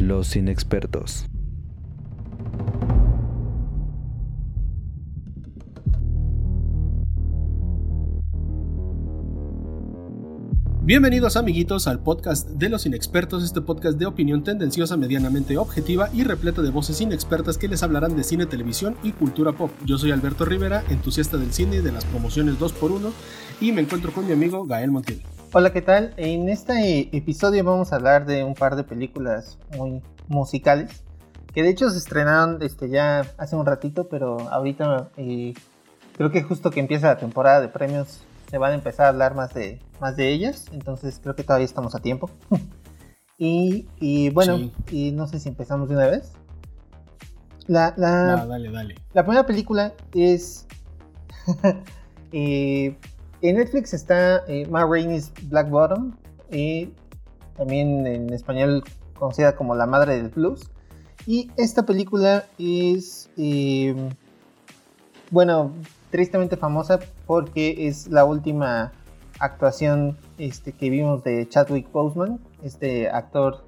Los inexpertos. Bienvenidos amiguitos al podcast de los inexpertos, este podcast de opinión tendenciosa, medianamente objetiva y repleta de voces inexpertas que les hablarán de cine, televisión y cultura pop. Yo soy Alberto Rivera, entusiasta del cine y de las promociones 2x1 y me encuentro con mi amigo Gael Montiel. Hola, ¿qué tal? En este episodio vamos a hablar de un par de películas muy musicales que de hecho se estrenaron este, ya hace un ratito, pero ahorita eh, creo que justo que empieza la temporada de premios se van a empezar a hablar más de, más de ellas, entonces creo que todavía estamos a tiempo. y, bueno, y no sé si empezamos de una vez. La, la, dale, dale. la primera película es... Eh, en Netflix está eh, Ma Rainey's Black Bottom, y también en español conocida como La Madre del Blues. Y esta película es, eh, bueno, tristemente famosa porque es la última actuación este, que vimos de Chadwick Boseman, este actor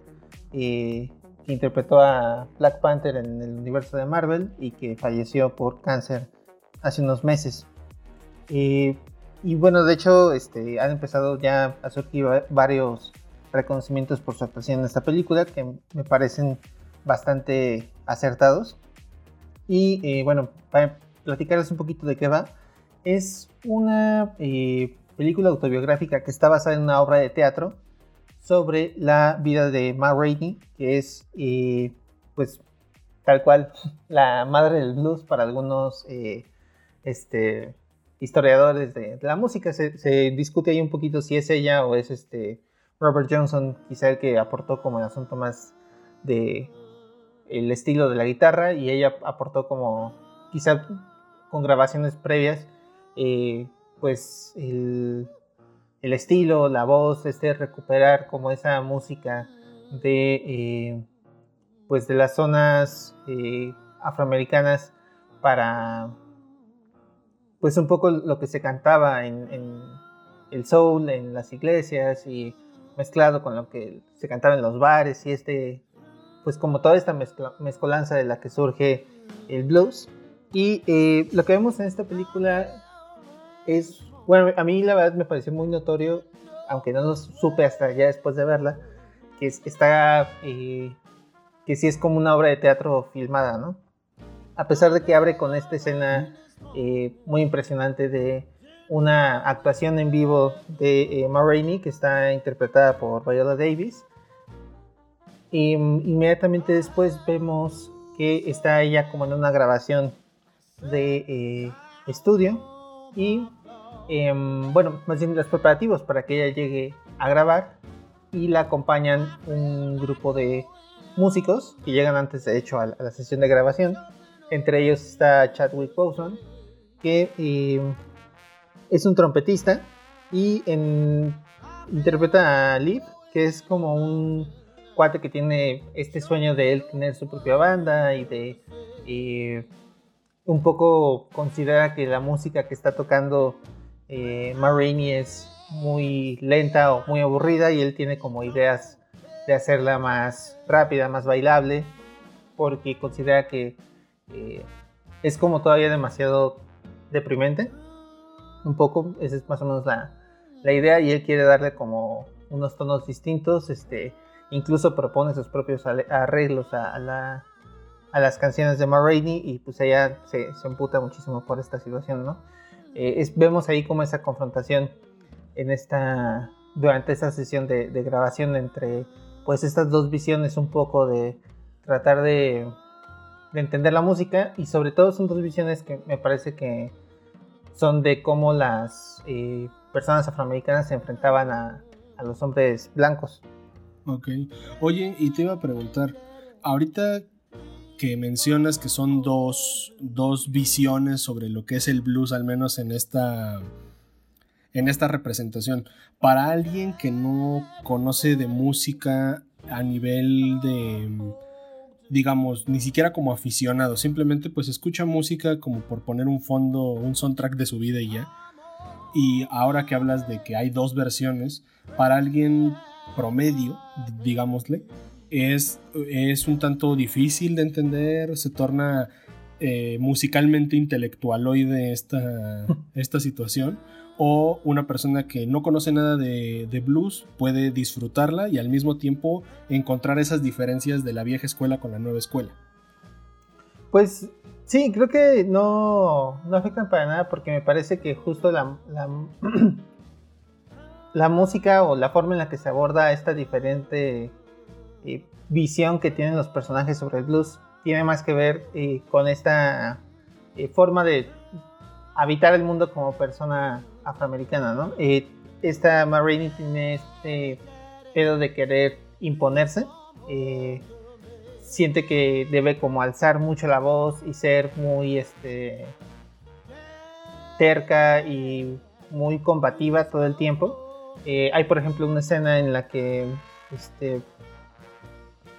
eh, que interpretó a Black Panther en el universo de Marvel y que falleció por cáncer hace unos meses. Eh, y bueno, de hecho, este, han empezado ya a surgir varios reconocimientos por su actuación en esta película que me parecen bastante acertados. Y eh, bueno, para platicarles un poquito de qué va, es una eh, película autobiográfica que está basada en una obra de teatro sobre la vida de Ma Rainey, que es eh, pues tal cual la madre del blues para algunos este, historiadores de, la música. Se, discute ahí un poquito si es ella o es este Robert Johnson, quizá el que aportó como el asunto más de el estilo de la guitarra y ella aportó como quizá con grabaciones previas eh, pues el, estilo, la voz, este recuperar como esa música de eh, pues de las zonas eh, afroamericanas para pues un poco lo que se cantaba en, el soul, en las iglesias y mezclado con lo que se cantaba en los bares y este pues como toda esta mezcolanza de la que surge el blues y lo que vemos en esta película es, bueno, a mí la verdad me pareció muy notorio, aunque no lo supe hasta ya después de verla, que está, eh, que sí es como una obra de teatro filmada, ¿no? A pesar de que abre con esta escena eh, muy impresionante de una actuación en vivo de eh, que está interpretada por Viola Davis. Mm, inmediatamente después vemos que está ella como en una grabación de eh, estudio y em, bueno, más bien los preparativos para que ella llegue a grabar y la acompañan un grupo de músicos que llegan antes de hecho a la, sesión de grabación. Entre ellos está Chadwick Boseman, que em, es un trompetista y interpreta a Liv, que es como un cuate que tiene este sueño de él tener su propia banda y de eh, un poco considera que la música que está tocando eh, es muy lenta o muy aburrida y él tiene como ideas de hacerla más rápida, más bailable, porque considera que eh, es como todavía demasiado deprimente. Un poco, esa es más o menos la, la idea y él quiere darle como unos tonos distintos, este, incluso propone sus propios arreglos a la, a las canciones de Ma y pues ella se, se emputa muchísimo por esta situación, ¿no? Eh, vemos ahí como esa confrontación en esta, durante esta sesión de, grabación entre pues estas dos visiones un poco de tratar de, entender la música y sobre todo son dos visiones que me parece que son de cómo las eh, personas afroamericanas se enfrentaban a, a los hombres blancos. Ok. Oye, y te iba a preguntar, ahorita que mencionas que son dos, visiones sobre lo que es el blues, al menos en esta, en esta representación. Para alguien que no conoce de música a nivel de, digamos, ni siquiera como aficionado, simplemente pues escucha música como por poner un fondo, un soundtrack de su vida y ya. Y ahora que hablas de que hay dos versiones, para alguien promedio, digámosle, es, es un tanto difícil de entender, se torna eh, musicalmente intelectualoide esta, esta situación, o una persona que no conoce nada de, blues puede disfrutarla y al mismo tiempo encontrar esas diferencias de la vieja escuela con la nueva escuela. Pues sí, creo que no, no afectan para nada porque me parece que justo la, la, música o la forma en la que se aborda esta diferente eh, visión que tienen los personajes sobre el blues tiene más que ver eh, con esta eh, forma de habitar el mundo como persona afroamericana, ¿no? esta Marini tiene este pedo de querer imponerse siente que debe como alzar mucho la voz y ser muy este terca y muy combativa todo el tiempo. Eh, hay por ejemplo una escena en la que este,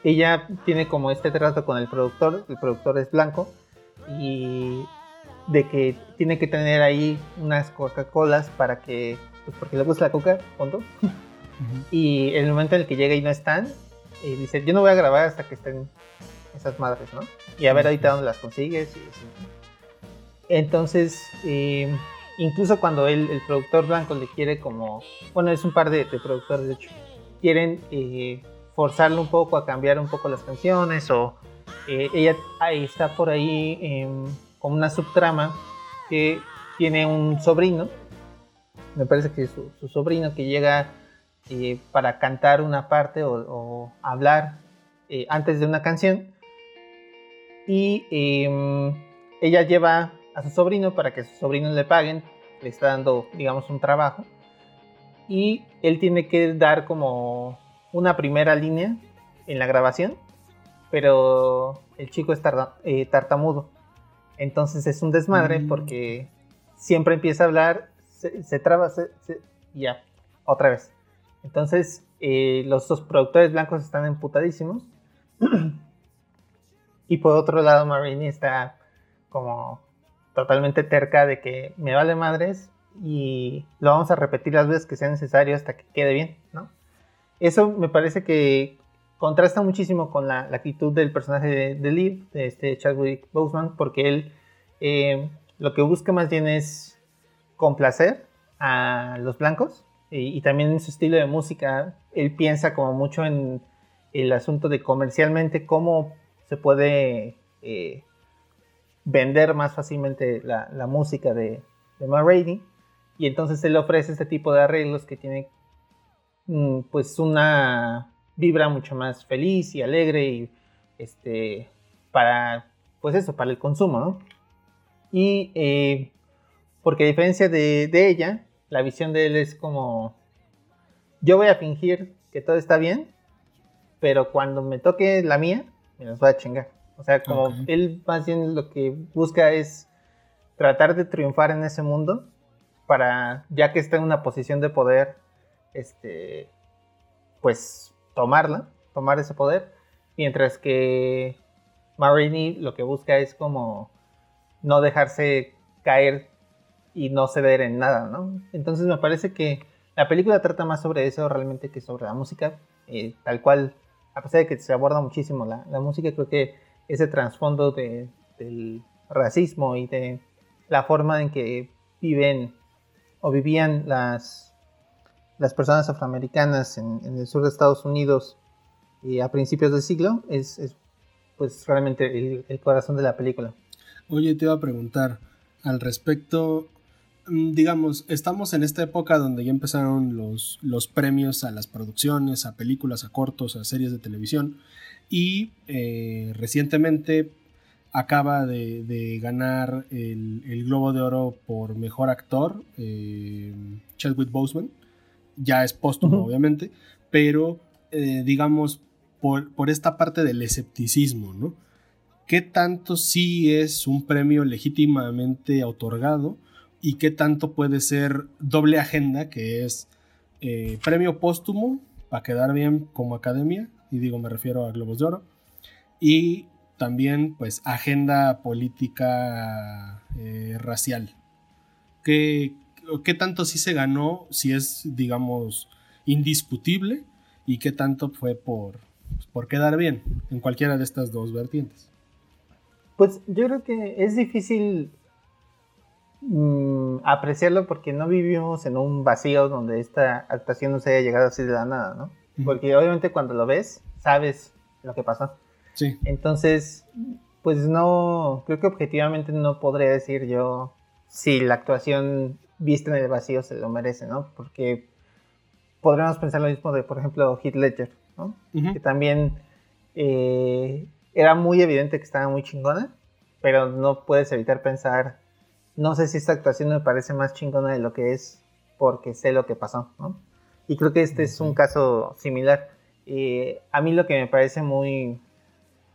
ella tiene como este trato con el productor, el productor es blanco, y de que tiene que tener ahí unas Coca-Colas para que, pues porque le gusta la coca, punto. Y en el momento en el que llega y no están, y dice, yo no voy a grabar hasta que estén esas madres, ¿no? Y a ver ahorita dónde las consigues. Entonces, eh, incluso cuando él, el productor blanco le quiere como, bueno, es un par de, productores de hecho, quieren eh, forzarlo un poco a cambiar un poco las canciones o eh, ella ahí está por ahí con una subtrama que tiene un sobrino, me parece que es su sobrino que llega eh, para cantar una parte o, hablar eh, antes de una canción. Y em, ella lleva a su sobrino para que sus sobrinos le paguen, le está dando, digamos, un trabajo. Y él tiene que dar como una primera línea en la grabación, pero el chico es eh, tartamudo. Entonces es un desmadre mm. porque siempre empieza a hablar, se, traba, y ya, otra vez. Entonces, eh, los dos productores blancos están emputadísimos. y por otro lado, Marini está como totalmente terca de que me vale madres y lo vamos a repetir las veces que sea necesario hasta que quede bien, ¿no? Eso me parece que contrasta muchísimo con la, actitud del personaje de, de, Liv, de este Chadwick Boseman, porque él eh, lo que busca más bien es complacer a los blancos y, también en su estilo de música, él piensa como mucho en el asunto de comercialmente cómo se puede eh, vender más fácilmente la, música de, de y entonces él ofrece este tipo de arreglos que tiene mm, pues una vibra mucho más feliz y alegre y este para pues eso para el consumo ¿no? y eh, porque a diferencia de, de ella la visión de él es como, yo voy a fingir que todo está bien, pero cuando me toque la mía, me las voy a chingar. O sea, como él más bien lo que busca es tratar de triunfar en ese mundo para, ya que está en una posición de poder, este, pues tomarla, tomar ese poder, mientras que Marini lo que busca es como no dejarse caer y no ceder en nada, ¿no? Entonces me parece que la película trata más sobre eso realmente que sobre la música, eh, tal cual, a pesar de que se aborda muchísimo la, música, creo que ese trasfondo de, del racismo y de la forma en que viven o vivían las, las personas afroamericanas en, el sur de Estados Unidos y a principios del siglo es, pues realmente el, el corazón de la película. Oye, te iba a preguntar al respecto, Mm, digamos, estamos en esta época donde ya empezaron los, los premios a las producciones, a películas, a cortos, a series de televisión. Y eh, recientemente acaba de, ganar el, Globo de Oro por Mejor Actor, eh, Chadwick Boseman. Ya es póstumo, obviamente, pero eh, digamos, por, por, esta parte del escepticismo, ¿no? ¿Qué tanto sí es un premio legítimamente otorgado? y qué tanto puede ser doble agenda, que es eh, premio póstumo para quedar bien como academia, y digo, me refiero a Globos de Oro, y también pues agenda política eh, racial. ¿Qué, ¿Qué tanto sí se ganó, si es, digamos, indiscutible, y qué tanto fue por, por quedar bien en cualquiera de estas dos vertientes. Pues yo creo que es difícil mm, apreciarlo porque no vivimos en un vacío donde esta actuación no se haya llegado así de la nada, ¿no? Porque obviamente cuando lo ves, sabes lo que pasó. Sí. Entonces, pues no, creo que objetivamente no podría decir yo si la actuación vista en el vacío se lo merece, ¿no? Porque podríamos pensar lo mismo de, por ejemplo, Heath Ledger, ¿no? Que también eh, era muy evidente que estaba muy chingona, pero no puedes evitar pensar, no sé si esta actuación me parece más chingona de lo que es porque sé lo que pasó, ¿no? Y creo que este es un caso similar. Eh, a mí lo que me parece muy,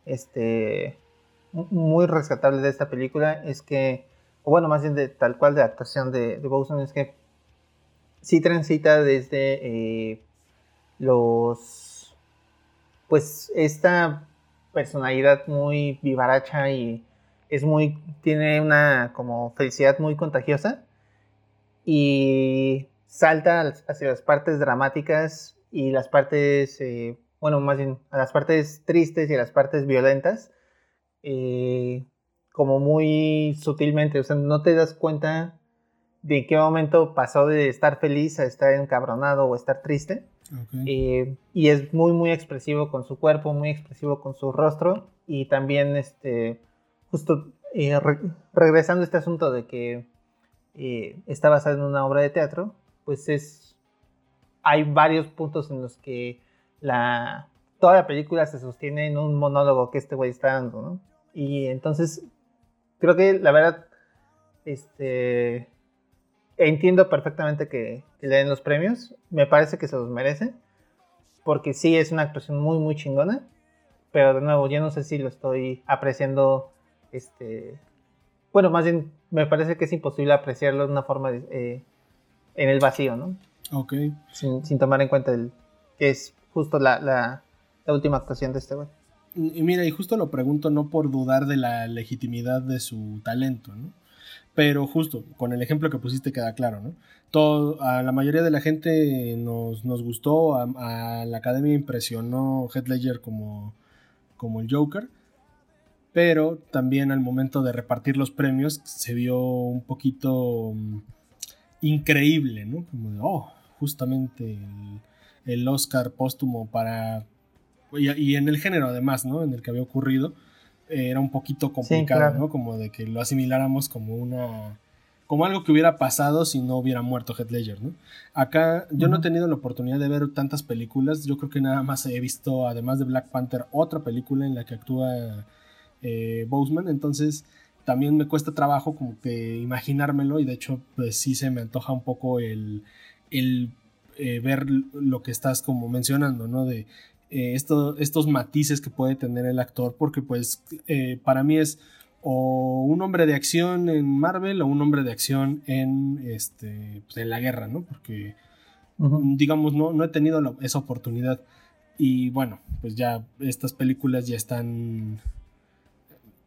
este, muy rescatable de esta película es que, bueno, más bien de tal cual de actuación de, de es que sí transita desde eh, los, pues esta personalidad muy vivaracha y es muy, tiene una como felicidad muy contagiosa y salta hacia las partes dramáticas y las partes, eh, bueno, más bien a las partes tristes y las partes violentas, eh, como muy sutilmente, o sea, no te das cuenta de qué momento pasó de estar feliz a estar encabronado o estar triste. Eh, y es muy, muy expresivo con su cuerpo, muy expresivo con su rostro. Y también, este, justo regresando a este asunto de que está basado en una obra de teatro, pues es hay varios puntos en los que la, toda la película se sostiene en un monólogo que este güey está dando, ¿no? Y entonces, creo que la verdad, este, entiendo perfectamente que, le den los premios, me parece que se los merece, porque sí es una actuación muy, muy chingona, pero de nuevo, yo no sé si lo estoy apreciando, este, bueno, más bien me parece que es imposible apreciarlo de una forma eh, en el vacío, ¿no? Ok. Sin, tomar en cuenta el, que es justo la, última actuación de este güey. Y mira, y justo lo pregunto no por dudar de la legitimidad de su talento, ¿no? Pero justo, con el ejemplo que pusiste queda claro, ¿no? Todo, a la mayoría de la gente nos, gustó, a, la academia impresionó Heath Ledger como, como el Joker, pero también al momento de repartir los premios se vio un poquito mm, increíble, ¿no? Como de, oh, justamente el, Oscar póstumo para... Y, en el género además, ¿no? En el que había ocurrido, eh, era un poquito complicado, ¿no? Como de que lo asimiláramos como una... Como algo que hubiera pasado si no hubiera muerto Heath Ledger, ¿no? Acá yo no he tenido la oportunidad de ver tantas películas, yo creo que nada más he visto, además de Black Panther, otra película en la que actúa eh, Boseman, entonces también me cuesta trabajo como que imaginármelo y de hecho pues sí se me antoja un poco el, el eh, ver lo que estás como mencionando, ¿no? De eh, estos matices que puede tener el actor, porque pues eh, para mí es o un hombre de acción en Marvel o un hombre de acción en, este, pues, en la guerra, ¿no? Porque, digamos, no, no he tenido esa oportunidad. Y bueno, pues ya estas películas ya están...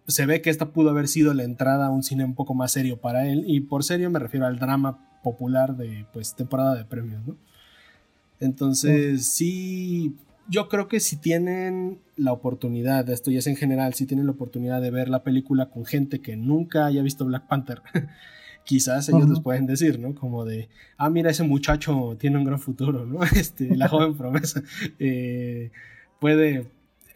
Se ve que esta pudo haber sido la entrada a un cine un poco más serio para él. Y por serio me refiero al drama popular de pues temporada de premios, ¿no? Entonces, sí, yo creo que si tienen la oportunidad, esto ya es en general, si tienen la oportunidad de ver la película con gente que nunca haya visto Black Panther, quizás ellos les pueden decir, ¿no? Como de, ah, mira, ese muchacho tiene un gran futuro, ¿no? Este, la joven promesa. Eh, puede,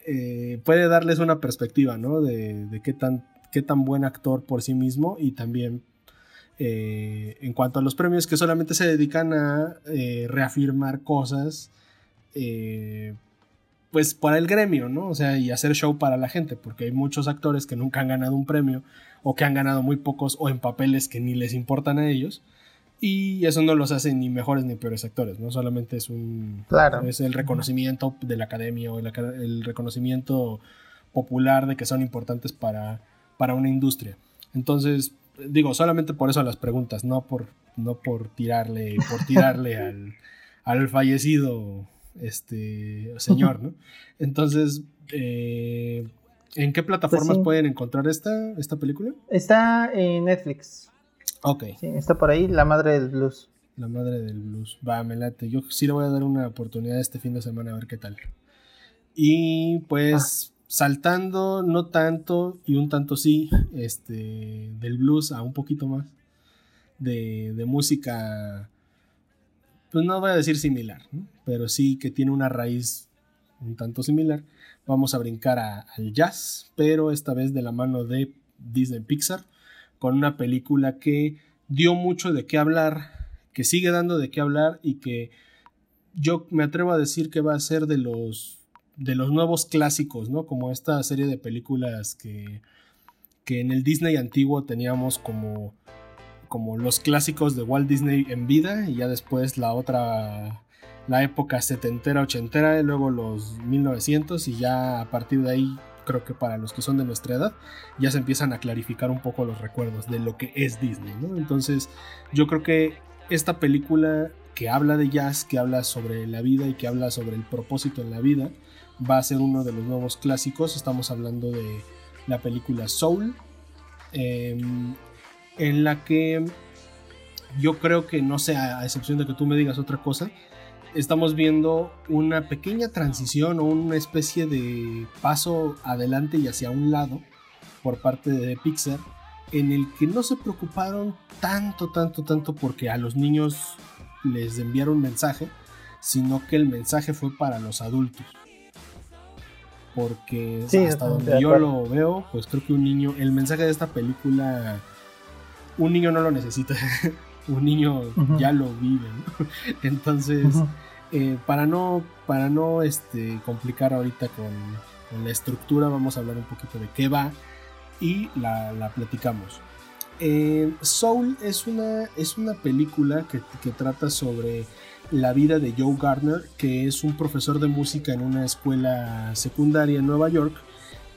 eh, puede darles una perspectiva, ¿no? De, de, qué, tan, qué tan buen actor por sí mismo y también eh, en cuanto a los premios que solamente se dedican a reafirmar cosas, eh, pues para el gremio, ¿no? O sea, y hacer show para la gente, porque hay muchos actores que nunca han ganado un premio o que han ganado muy pocos o en papeles que ni les importan a ellos. Y eso no los hace ni mejores ni peores actores, ¿no? Solamente es un... Es el reconocimiento de la academia o el, el reconocimiento popular de que son importantes para, para una industria. Entonces, digo, solamente por eso las preguntas, no por, no por tirarle, por tirarle al, al, fallecido este señor, ¿no? Entonces, eh, ¿en qué plataformas pues pueden encontrar esta, esta película? Está en Netflix. Ok. Sí, está por ahí, La Madre del Blues. La Madre del Blues. Va, me late. Yo sí le voy a dar una oportunidad este fin de semana a ver qué tal. Y pues saltando, no tanto y un tanto sí, este, del blues a un poquito más de, de música, pues no voy a decir similar, pero sí que tiene una raíz un tanto similar. Vamos a brincar al jazz, pero esta vez de la mano de Disney Pixar, con una película que dio mucho de qué hablar, que sigue dando de qué hablar y que yo me atrevo a decir que va a ser de los de los nuevos clásicos, ¿no? Como esta serie de películas que, que en el Disney antiguo teníamos como, como los clásicos de Walt Disney en vida y ya después la otra, la época setentera, ochentera y luego los 1900 y ya a partir de ahí creo que para los que son de nuestra edad ya se empiezan a clarificar un poco los recuerdos de lo que es Disney. Entonces yo creo que esta película que habla de jazz, que habla sobre la vida y que habla sobre el propósito en la vida, va a ser uno de los nuevos clásicos. Estamos hablando de la película Soul, em, en la que yo creo que, no sé, a excepción de que tú me digas otra cosa, estamos viendo una pequeña transición o una especie de paso adelante y hacia un lado por parte de Pixar, en el que no se preocuparon tanto, tanto, tanto porque a los niños les enviaron un mensaje, sino que el mensaje fue para los adultos. Porque hasta donde yo lo veo, pues creo que un niño, el mensaje de esta película, un niño no lo necesita, un niño ya lo vive, Entonces, eh, para no, para no este, complicar ahorita con, la estructura, vamos a hablar un poquito de qué va y la, platicamos. Eh, Soul es una, es una película que, que trata sobre la vida de Joe Gardner, que es un profesor de música en una escuela secundaria en Nueva York,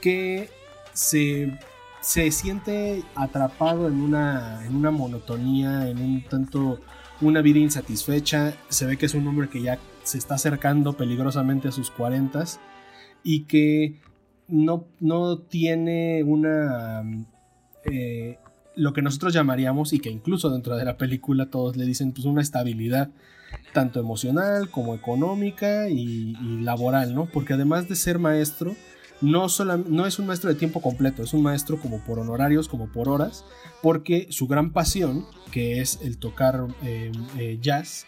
que se, se siente atrapado en una, en una monotonía, en un tanto una vida insatisfecha. Se ve que es un hombre que ya se está acercando peligrosamente a sus 40 y que no, no tiene una... Eh, lo que nosotros llamaríamos, y que incluso dentro de la película todos le dicen, pues una estabilidad tanto emocional como económica y, laboral, ¿no? Porque además de ser maestro, no, no es un maestro de tiempo completo, es un maestro como por honorarios, como por horas, porque su gran pasión, que es el tocar eh, eh, jazz,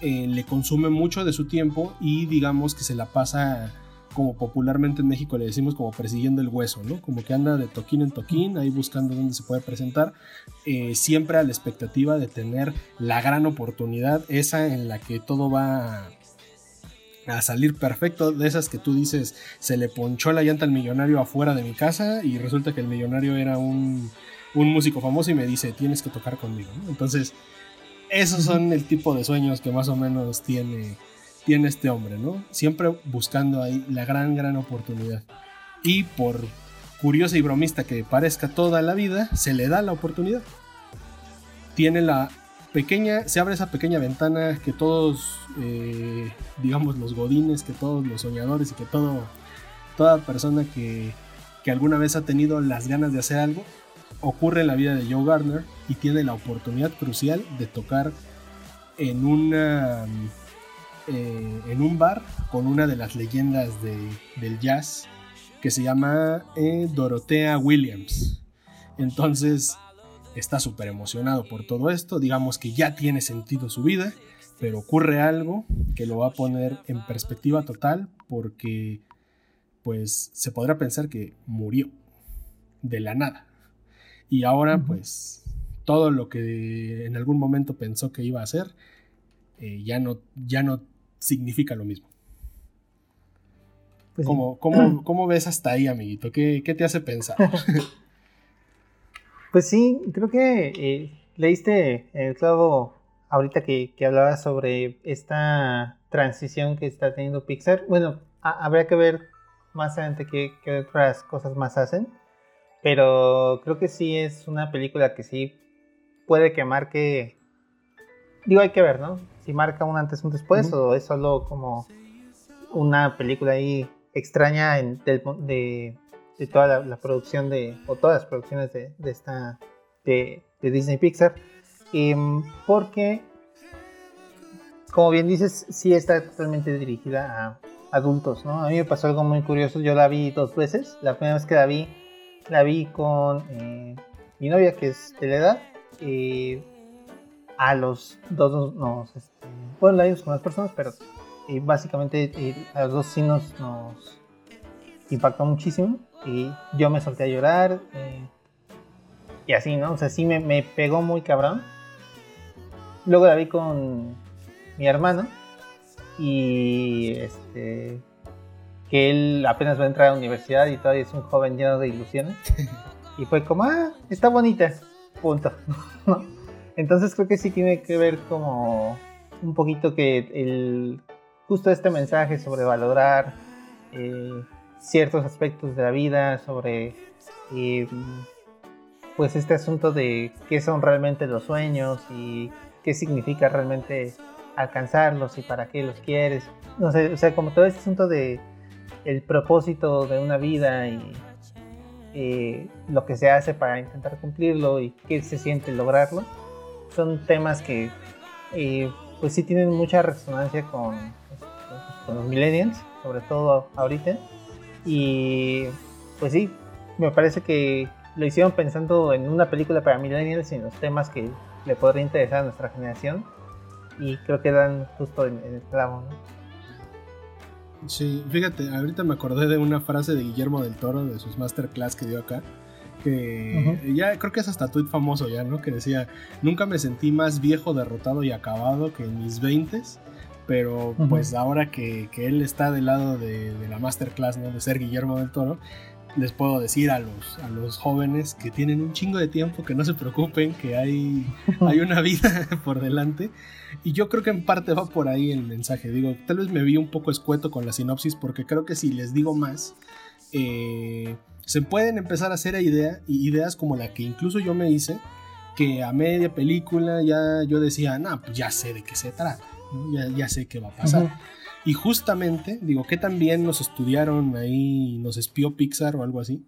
eh, le consume mucho de su tiempo y digamos que se la pasa como popularmente en México le decimos como persiguiendo el hueso, ¿no? Como que anda de toquín en toquín, ahí buscando dónde se puede presentar, siempre a la expectativa de tener la gran oportunidad, esa en la que todo va a salir perfecto, de esas que tú dices, se le ponchó la llanta al millonario afuera de mi casa y resulta que el millonario era un, músico famoso y me dice, tienes que tocar conmigo, Entonces, esos son el tipo de sueños que más o menos tiene tiene este hombre, ¿no? Siempre buscando ahí la gran, gran oportunidad. Y por curiosa y bromista que parezca toda la vida, se le da la oportunidad. Tiene la pequeña, se abre esa pequeña ventana que todos, eh, digamos, los godines, que todos los soñadores y que todo, toda persona que, que alguna vez ha tenido las ganas de hacer algo, ocurre en la vida de Joe Gardner y tiene la oportunidad crucial de tocar en una eh, en un bar con una de las leyendas del jazz que se llama eh, Williams. Entonces está súper emocionado por todo esto, digamos que ya tiene sentido su vida, pero ocurre algo que lo va a poner en perspectiva total porque pues se podrá pensar que murió de la nada. Y ahora pues todo lo que en algún momento pensó que iba a hacer eh, ya, no, ya no significa lo mismo. Pues ¿Cómo, ves hasta ahí, amiguito? ¿Qué, te hace pensar? pues sí, creo que eh, leíste el clavo ahorita que, que hablabas sobre esta transición que está teniendo Pixar. Bueno, habría que ver más adelante qué, qué, otras cosas más hacen. Pero creo que sí es una película que sí puede que marque. Digo, hay que ver, ¿no? si marca un antes un después o es solo como una película ahí extraña en, de, toda la, producción de, o todas las producciones de, esta, de, Disney Pixar. Em, porque, como bien dices, sí está totalmente dirigida adultos, ¿no? A mí me pasó algo muy curioso, yo la vi dos veces, la primera vez que la vi, la vi con eh, mi novia que es de la edad, eh, a los dos nos, este, bueno, la vimos con las personas, pero eh, básicamente a los dos sí nos, impactó muchísimo y yo me solté a llorar y así, ¿no? O sea, sí me, me pegó muy cabrón. Luego la vi con mi hermano y este que él apenas va a entrar a la universidad y todavía es un joven lleno de ilusiones. Y fue como, ah, está bonita, punto. Entonces creo que sí tiene que ver como un poquito que el, justo este mensaje sobre valorar eh, ciertos aspectos de la vida, sobre eh, pues este asunto de qué son realmente los sueños y qué significa realmente alcanzarlos y para qué los quieres. No sé, o sea, como todo este asunto de el propósito de una vida y eh, lo que se hace para intentar cumplirlo y qué se siente lograrlo, son temas que eh, pues sí tienen mucha resonancia con, con los millennials, sobre todo ahorita. Y pues sí, me parece que lo hicieron pensando en una película para millennials y en los temas que le podría interesar a nuestra generación y creo que dan justo en, el clavo, ¿no? Sí, fíjate, ahorita me acordé de una frase de Guillermo del Toro de sus masterclass que dio acá, que ya creo que es hasta tweet famoso ya, ¿no? Que decía, nunca me sentí más viejo, derrotado y acabado que en mis veintes, pero pues ahora que, él está del lado de, de, la masterclass, ¿no? De ser Guillermo del Toro, les puedo decir a los, a los jóvenes que tienen un chingo de tiempo, que no se preocupen, que hay, hay una vida por delante. Y yo creo que en parte va por ahí el mensaje. Digo, tal vez me vi un poco escueto con la sinopsis porque creo que si les digo más, eh, se pueden empezar a hacer idea, ideas como la que incluso yo me hice, que a media película ya yo decía, no, pues ya sé de qué se trata, ya, ya, sé qué va a pasar. Y justamente, digo, que también nos estudiaron ahí, nos espió Pixar o algo así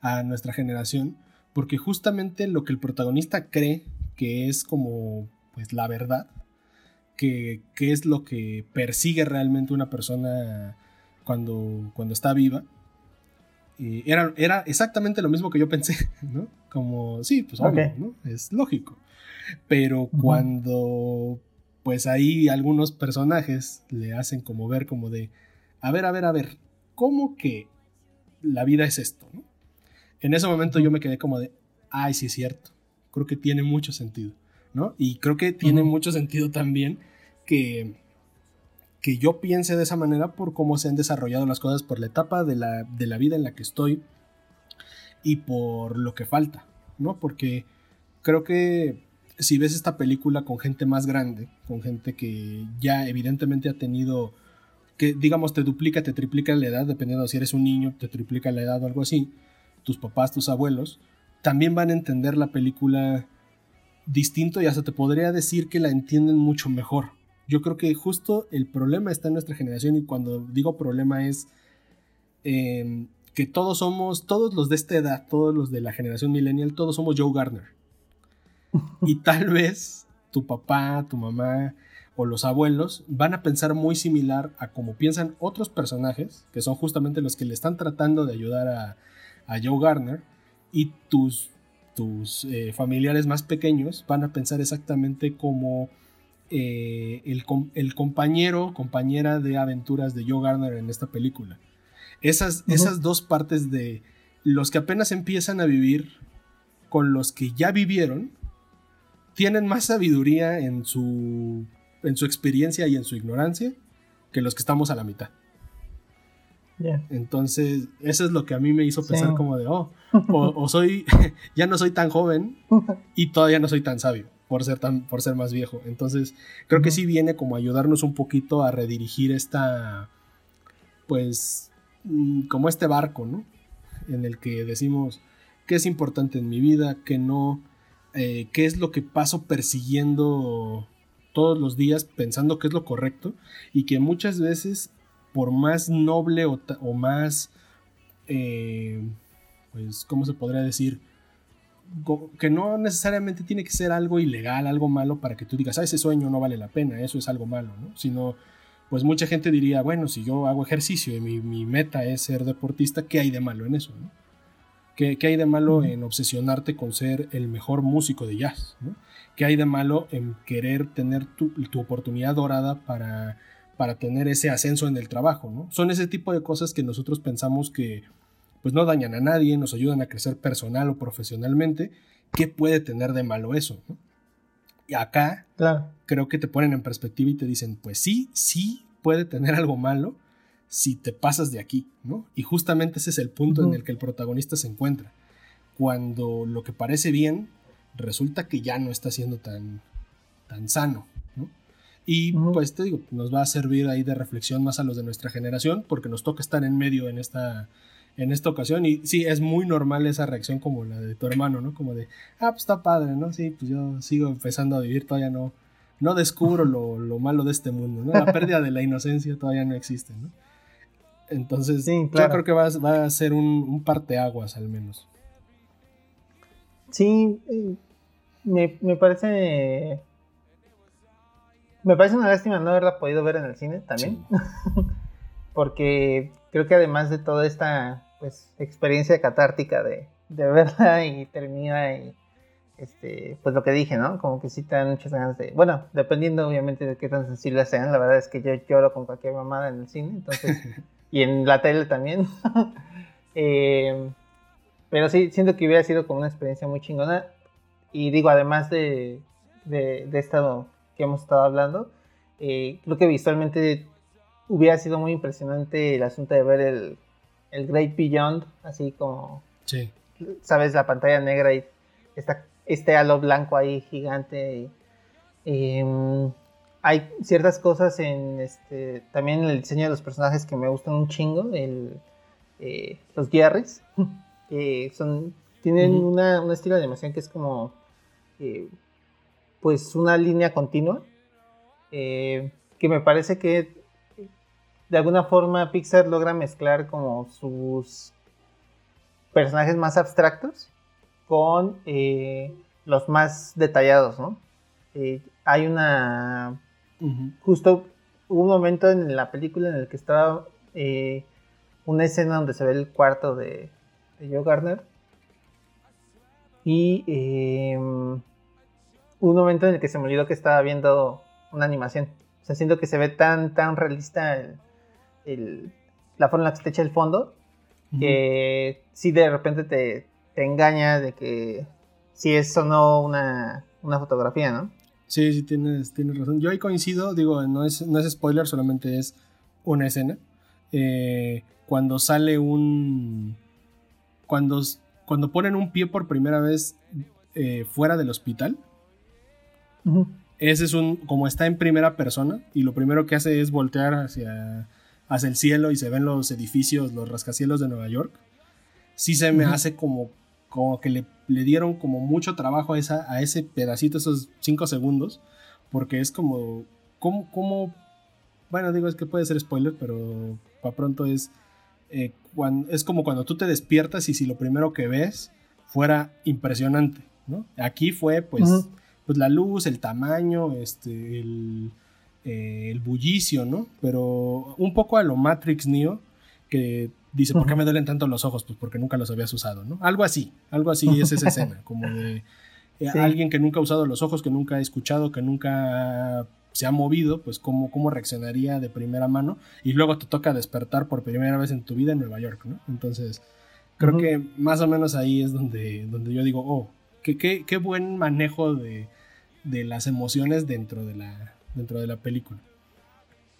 a nuestra generación, porque justamente lo que el protagonista cree que es como pues la verdad, que, es lo que persigue realmente una persona cuando, cuando está viva, eh, era, era, exactamente lo mismo que yo pensé, ¿no? Como, sí, pues obvio, ¿no? Es lógico. Pero cuando pues ahí algunos personajes le hacen como ver como de, a ver, a ver, a ver, ¿cómo que la vida es esto? En ese momento yo me quedé como de, ay, sí es cierto, creo que tiene mucho sentido, ¿no? Y creo que tiene mucho sentido también que, que yo piense de esa manera por cómo se han desarrollado las cosas, por la etapa de la, de la vida en la que estoy y por lo que falta, ¿no? Porque creo que si ves esta película con gente más grande, con gente que ya evidentemente ha tenido, que digamos te duplica, te triplica la edad, dependiendo de si eres un niño, te triplica la edad o algo así, tus papás, tus abuelos, también van a entender la película distinto y hasta te podría decir que la entienden mucho mejor. Yo creo que justo el problema está en nuestra generación y cuando digo problema es em, que todos somos, todos los de esta edad, todos los de la generación millennial, todos somos Joe Garner. Y tal vez tu papá, tu mamá o los abuelos van a pensar muy similar a como piensan otros personajes, que son justamente los que le están tratando de ayudar a, Joe Garner, y tus, tus eh, familiares más pequeños van a pensar exactamente como eh, el, el, compañero, compañera de aventuras de Joe Garner en esta película. Esas, esas dos partes de los que apenas empiezan a vivir con los que ya vivieron tienen más sabiduría en su, en su experiencia y en su ignorancia que los que estamos a la mitad. Entonces, eso es lo que a mí me hizo pensar como de, oh, o, soy, ya no soy tan joven y todavía no soy tan sabio por ser, tan, por ser más viejo. Entonces, creo que sí viene como ayudarnos un poquito a redirigir esta, pues, mm, como este barco, ¿no? En el que decimos qué es importante en mi vida, qué no, eh, qué es lo que paso persiguiendo todos los días pensando que es lo correcto y que muchas veces por más noble o, más, eh, pues, ¿cómo se podría decir? Que no necesariamente tiene que ser algo ilegal, algo malo para que tú digas, ah, ese sueño no vale la pena, eso es algo malo, ¿no? Sino pues mucha gente diría, bueno, si yo hago ejercicio y mi, meta es ser deportista, ¿qué hay de malo en eso? ¿Qué, hay de malo en obsesionarte con ser el mejor músico de jazz? ¿Qué hay de malo en querer tener tu, oportunidad dorada para, para tener ese ascenso en el trabajo? ¿no? Son ese tipo de cosas que nosotros pensamos que pues no dañan a nadie, nos ayudan a crecer personal o profesionalmente. ¿Qué puede tener de malo eso? Y acá creo que te ponen en perspectiva y te dicen, pues sí, sí puede tener algo malo si te pasas de aquí, ¿no? Y justamente ese es el punto en el que el protagonista se encuentra. Cuando lo que parece bien resulta que ya no está siendo tan, tan sano, ¿no? Y pues te digo, nos va a servir ahí de reflexión más a los de nuestra generación, porque nos toca estar en medio en esta, en esta ocasión. Y sí, es muy normal esa reacción como la de tu hermano, ¿no? Como de, ah, pues está padre, ¿no? Sí, pues yo sigo empezando a vivir, todavía no, no descubro lo, malo de este mundo, ¿no? La pérdida de la inocencia todavía no existe, ¿no? Entonces, yo creo que va, va a ser un, un, parteaguas al menos. Sí, eh, me, me parece... Me parece una lástima no haberla podido ver en el cine también. Porque creo que además de toda esta pues, experiencia catártica de, verla y termina y este, pues lo que dije, ¿no? Como que sí te dan muchas ganas de. Bueno, dependiendo obviamente de qué tan sensibles sean, la verdad es que yo lloro con cualquier mamada en el cine, entonces. y en la tele también. Eh, pero sí, siento que hubiera sido como una experiencia muy chingona. Y digo, además de, de, esto que hemos estado hablando, eh, creo que visualmente hubiera sido muy impresionante el asunto de ver el, el Great Beyond, así como, sí. sabes, la pantalla negra y esta, este halo blanco ahí gigante. Em, hay ciertas cosas en este, también en el diseño de los personajes que me gustan un chingo, el, eh, los que son, tienen una, un estilo de animación que es como, eh, pues una línea continua, eh, que me parece que de alguna forma Pixar logra mezclar como sus personajes más abstractos con los más detallados, ¿no? Eh, hay una... Justo hubo un momento en la película en el que estaba eh, una escena donde se ve el cuarto de, de Joe Garner y un momento en el que se me olvidó que estaba viendo una animación. O sea, siento que se ve tan, tan realista el, la forma en la que se te echa el fondo, que si de repente te, engaña de que si es o no una, fotografía, ¿no? Sí, sí, tienes, tienes razón. Yo ahí coincido, digo, no es, no es spoiler, solamente es una escena. Eh, cuando sale un... Cuando, cuando ponen un pie por primera vez eh, fuera del hospital, ese es un... como está en primera persona y lo primero que hace es voltear hacia hacia el cielo y se ven los edificios, los rascacielos de Nueva York, sí se me hace como, como que le, le, dieron como mucho trabajo a, esa, a ese pedacito, esos cinco segundos, porque es como, como, como, bueno, digo, es que puede ser spoiler, pero para pronto es, eh, cuando, es como cuando tú te despiertas y si lo primero que ves fuera impresionante, ¿no? Aquí fue, pues, pues la luz, el tamaño, este, el eh, el bullicio, ¿no? Pero un poco a lo Matrix Neo, que dice, ¿por qué me duelen tanto los ojos? Pues porque nunca los habías usado, ¿no? Algo así, algo así es esa escena, como de eh, alguien que nunca ha usado los ojos, que nunca ha escuchado, que nunca se ha movido, pues cómo, cómo reaccionaría de primera mano y luego te toca despertar por primera vez en tu vida en Nueva York, ¿no? Entonces, creo que más o menos ahí es donde, donde yo digo, oh, qué, qué, qué buen manejo de, de las emociones dentro de la, dentro de la película.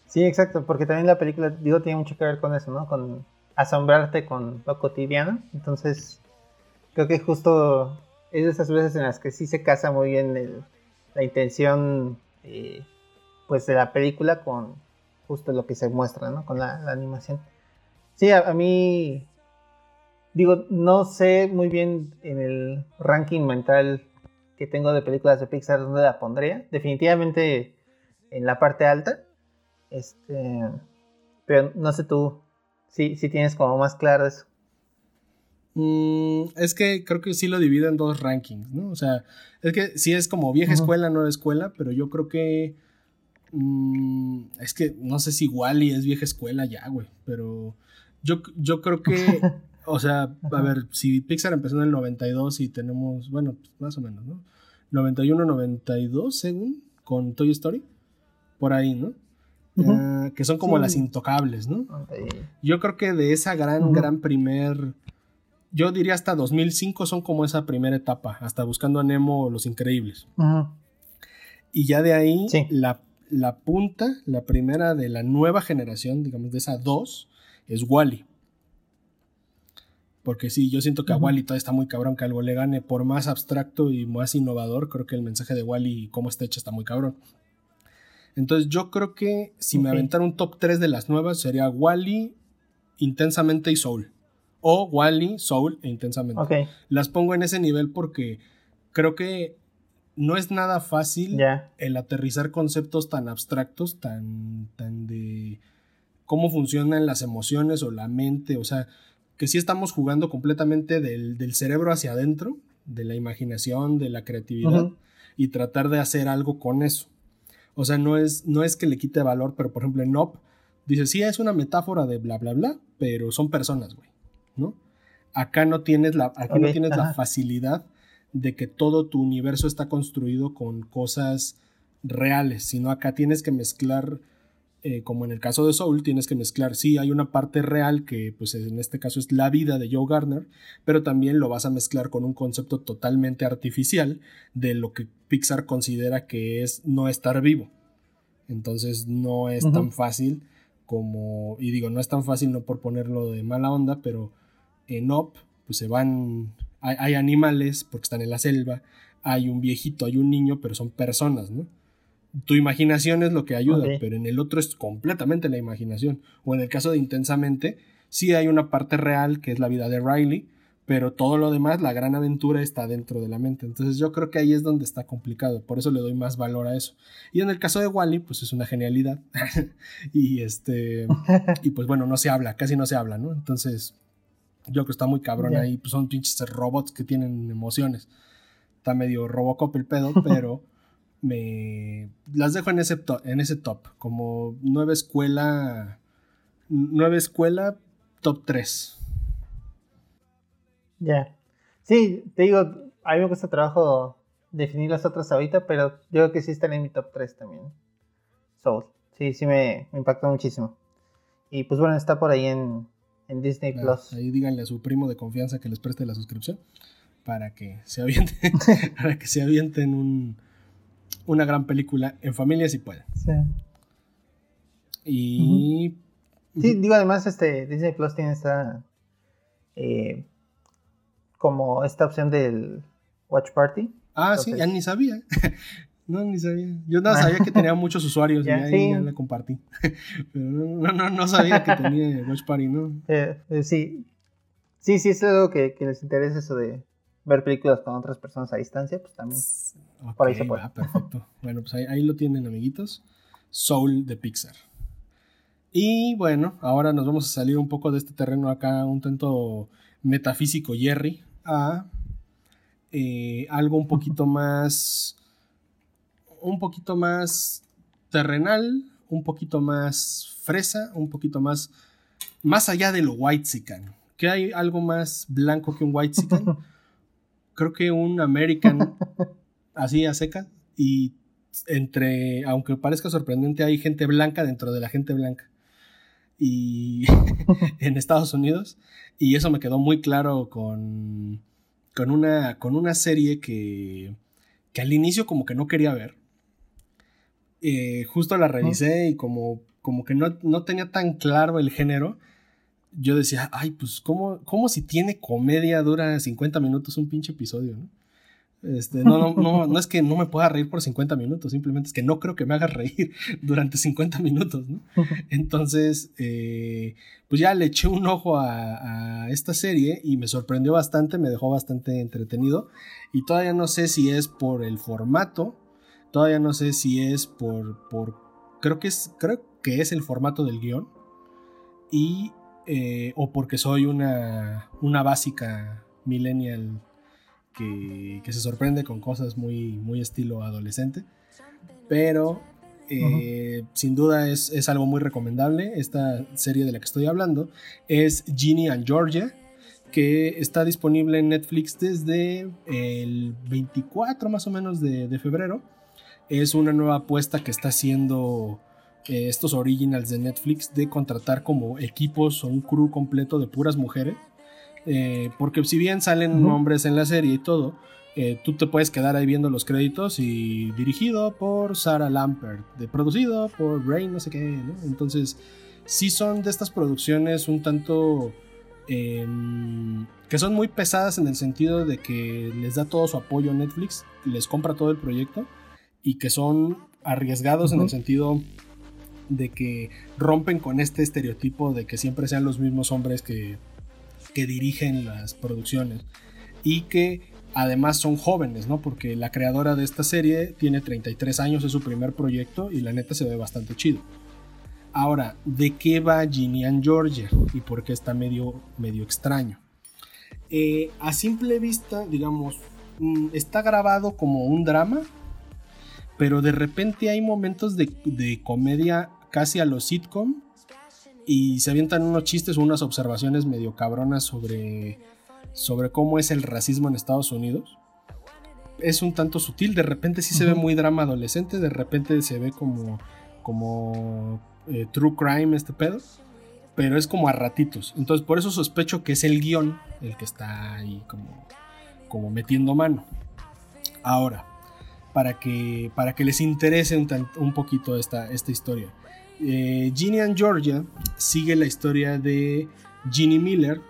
Sí, exacto, porque también la película, digo, tiene mucho que ver con eso, ¿no? Con asombrarte con lo cotidiano. Entonces, creo que justo es de esas veces en las que sí se casa muy bien la intención, eh, pues, de la película con justo lo que se muestra, ¿no? Con la, animación. Sí, a, mí, digo, no sé muy bien en el ranking mental que tengo de películas de Pixar dónde la pondría. Definitivamente en la parte alta. Este, pero no sé tú si, si tienes como más claro eso. Mm, es que creo que sí lo divido en dos rankings, ¿no? O sea, es que sí es como vieja escuela, nueva escuela, pero yo creo que mm, Es que no sé si Wally es vieja escuela ya, güey, pero yo, yo creo que, o sea, a ver, si Pixar empezó en el 92 y tenemos, bueno, pues, más o menos, ¿no? 91, 92, según, con Toy Story, por ahí, ¿no? Ah, que son como las intocables, ¿no? Yo creo que de esa gran, gran primer, yo diría hasta 2005 son como esa primera etapa, hasta buscando a Nemo Los Increíbles. Y ya de ahí, la, la, punta, la primera de la nueva generación, digamos, de esa dos, es Wally. Porque sí, yo siento que a Wally todavía está muy cabrón que algo le gane. Por más abstracto y más innovador, creo que el mensaje de Wally y cómo está hecho está muy cabrón. Entonces yo creo que si me aventara un top 3 de las nuevas sería Wally, Intensamente y Soul. O Wally, Soul e Intensamente. Las pongo en ese nivel porque creo que no es nada fácil el aterrizar conceptos tan abstractos, tan, tan de cómo funcionan las emociones o la mente. O sea, que sí estamos jugando completamente del, cerebro hacia adentro, de la imaginación, de la creatividad, y tratar de hacer algo con eso. O sea, no es, no es que le quite valor, pero por ejemplo en Nop dice, sí, es una metáfora de bla, bla, bla, pero son personas, güey, ¿no? Acá no tienes la, no tienes la facilidad de que todo tu universo está construido con cosas reales, sino acá tienes que mezclar, eh, como en el caso de Soul, tienes que mezclar, sí, hay una parte real que pues en este caso es la vida de Joe Garner, pero también lo vas a mezclar con un concepto totalmente artificial de lo que Pixar considera que es no estar vivo. Entonces no es tan fácil como, y digo, no es tan fácil no por ponerlo de mala onda, pero en Up pues se van, hay, animales porque están en la selva, hay un viejito, hay un niño, pero son personas, ¿no? Tu imaginación es lo que ayuda, pero en el otro es completamente la imaginación. O en el caso de Intensamente, sí hay una parte real que es la vida de Riley, pero todo lo demás, la gran aventura está dentro de la mente. Entonces yo creo que ahí es donde está complicado, por eso le doy más valor a eso. Y en el caso de Wally, pues es una genialidad. y este y pues bueno, no se habla, casi no se habla, ¿no? Entonces, yo creo que está muy cabrón ahí, pues son pinches robots que tienen emociones. Está medio Robocop el pedo, pero me las dejo en ese top, en ese top como nueva escuela nueva escuela top 3 ya. Sí, te digo, a mí me cuesta trabajo definir las otras ahorita, pero yo creo que sí están en mi top 3 también. Soul. Sí, sí me, impactó muchísimo. Y pues bueno, está por ahí en, Disney Plus. Ahí díganle a su primo de confianza que les preste la suscripción para que se avienten, para que se avienten un, una gran película en familia si pueden. Sí. Y. Sí, digo, además, este Disney Plus tiene esta. Eh, como esta opción del Watch Party. Ah, sí, ya ni sabía. no, ni sabía. Yo no sabía que tenía muchos usuarios y ahí ya la compartí. Pero no, no, no, sabía que tenía Watch Party, ¿no? Eh, eh, sí. Sí, sí, es algo que, les interesa eso de ver películas con otras personas a distancia, pues también. por ahí se puede. Ah, perfecto. bueno, pues ahí, ahí lo tienen, amiguitos. Soul de Pixar. Y bueno, ahora nos vamos a salir un poco de este terreno acá, un tanto metafísico Jerry, a eh, algo un poquito más, un poquito más terrenal, un poquito más fresa, un poquito más, más allá de lo white -sican. ¿Que hay algo más blanco que un white -sican? Creo que un American así a seca y entre, aunque parezca sorprendente, hay gente blanca dentro de la gente blanca y en Estados Unidos. Y eso me quedó muy claro con, con, una, con una serie que, que al inicio como que no quería ver. Eh, justo la revisé y como, como que no, no, tenía tan claro el género. Yo decía, ay, pues, ¿cómo, ¿cómo si tiene comedia dura 50 minutos un pinche episodio? ¿no? Este, no, no, no, no, es que no me pueda reír por 50 minutos, simplemente es que no creo que me haga reír durante 50 minutos, ¿no? Entonces, eh, pues ya le eché un ojo a, esta serie y me sorprendió bastante, me dejó bastante entretenido y todavía no sé si es por el formato, todavía no sé si es por, por creo que es, creo que es el formato del guion y, eh, o porque soy una, una básica millennial que, se sorprende con cosas muy, muy estilo adolescente. Pero eh, sin duda es, algo muy recomendable, esta serie de la que estoy hablando, es Ginny and Georgia, que está disponible en Netflix desde el 24 más o menos de, febrero. Es una nueva apuesta que está haciendo eh, estos originals de Netflix de contratar como equipos o un crew completo de puras mujeres. Eh, porque si bien salen hombres en la serie y todo, eh, tú te puedes quedar ahí viendo los créditos y dirigido por Sarah Lampert, de producido por Rain, no sé qué, Entonces, sí son de estas producciones un tanto em, que son muy pesadas en el sentido de que les da todo su apoyo a Netflix, les compra todo el proyecto y que son arriesgados en el sentido de que rompen con este estereotipo de que siempre sean los mismos hombres que, que dirigen las producciones y que además son jóvenes, ¿no? Porque la creadora de esta serie tiene 33 años, es su primer proyecto y la neta se ve bastante chido. Ahora, ¿de qué va Ginny and Georgia? Y por qué está medio, medio extraño. Eh, a simple vista, digamos, mm, está grabado como un drama, pero de repente hay momentos de, de comedia casi a los sitcom y se avientan unos chistes o unas observaciones medio cabronas sobre sobre cómo es el racismo en Estados Unidos. Es un tanto sutil, de repente sí se ve muy drama adolescente, de repente se ve como, como eh, true crime este pedo, pero es como a ratitos. Entonces por eso sospecho que es el guion el que está ahí como, como metiendo mano. Ahora, para que, para que les interese un, poquito esta, esta historia. Eh, Ginny and Georgia sigue la historia de Ginny Miller,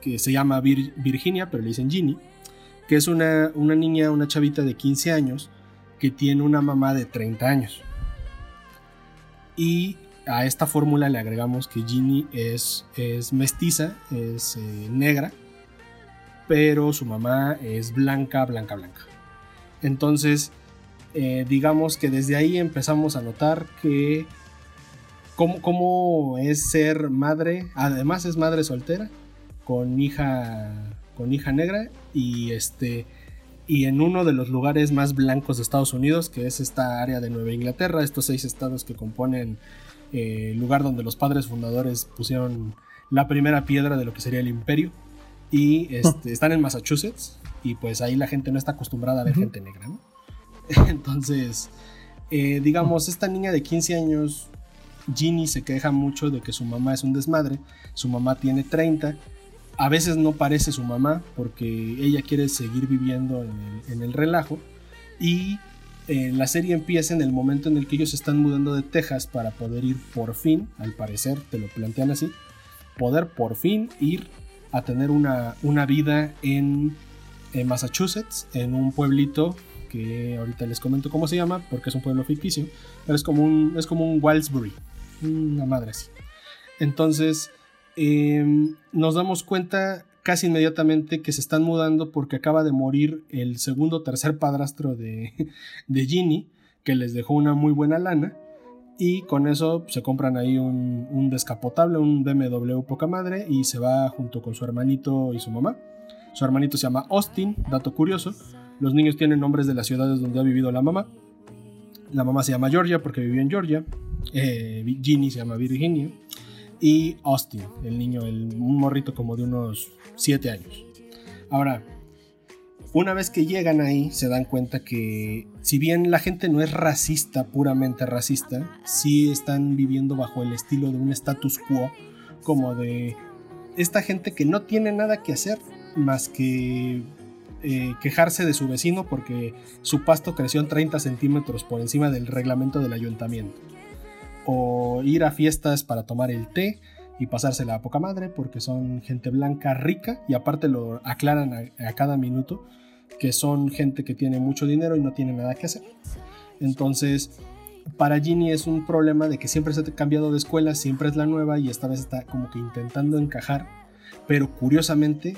que se llama Virginia, pero le dicen Ginny, que es una, una niña, una chavita de 15 años que tiene una mamá de 30 años. Y a esta fórmula le agregamos que Ginny es, es mestiza, es eh, negra, pero su mamá es blanca, blanca, blanca. Entonces, eh, digamos que desde ahí empezamos a notar que cómo, cómo es ser madre, además es madre soltera, con hija con hija negra y este y en uno de los lugares más blancos de Estados Unidos, que es esta área de Nueva Inglaterra, estos seis estados que componen eh, el lugar donde los padres fundadores pusieron la primera piedra de lo que sería el imperio. Y este, están en Massachusetts, y pues ahí la gente no está acostumbrada a ver gente negra, ¿no? Entonces, eh, digamos, esta niña de 15 años, Ginny se queja mucho de que su mamá es un desmadre, su mamá tiene 30 a veces no parece su mamá porque ella quiere seguir viviendo en el, relajo. Y eh, la serie empieza en el momento en el que ellos están mudando de Texas para poder ir por fin, al parecer te lo plantean así, poder por fin ir a tener una, vida en, Massachusetts, en un pueblito que ahorita les comento cómo se llama, porque es un pueblo ficticio, pero es como un, es como un una madre así. Entonces, Em, nos damos cuenta casi inmediatamente que se están mudando porque acaba de morir el segundo o tercer padrastro de, de Ginny, que les dejó una muy buena lana. Y con eso se compran ahí un, un, descapotable, un BMW poca madre, y se va junto con su hermanito y su mamá. Su hermanito se llama Austin, dato curioso. Los niños tienen nombres de las ciudades donde ha vivido la mamá. La mamá se llama Georgia porque vivió en Georgia. Eh, Ginny se llama Virginia y Austin, el niño, el, un morrito como de unos 7 años. Ahora, una vez que llegan ahí, se dan cuenta que si bien la gente no es racista, puramente racista, sí están viviendo bajo el estilo de un status quo, como de esta gente que no tiene nada que hacer más que eh, quejarse de su vecino porque su pasto creció en 30 centímetros por encima del reglamento del ayuntamiento o ir a fiestas para tomar el té y pasársela a poca madre porque son gente blanca rica y aparte lo aclaran a, cada minuto que son gente que tiene mucho dinero y no tiene nada que hacer. Entonces, para Ginny es un problema de que siempre se ha cambiado de escuela, siempre es la nueva y esta vez está como que intentando encajar, pero curiosamente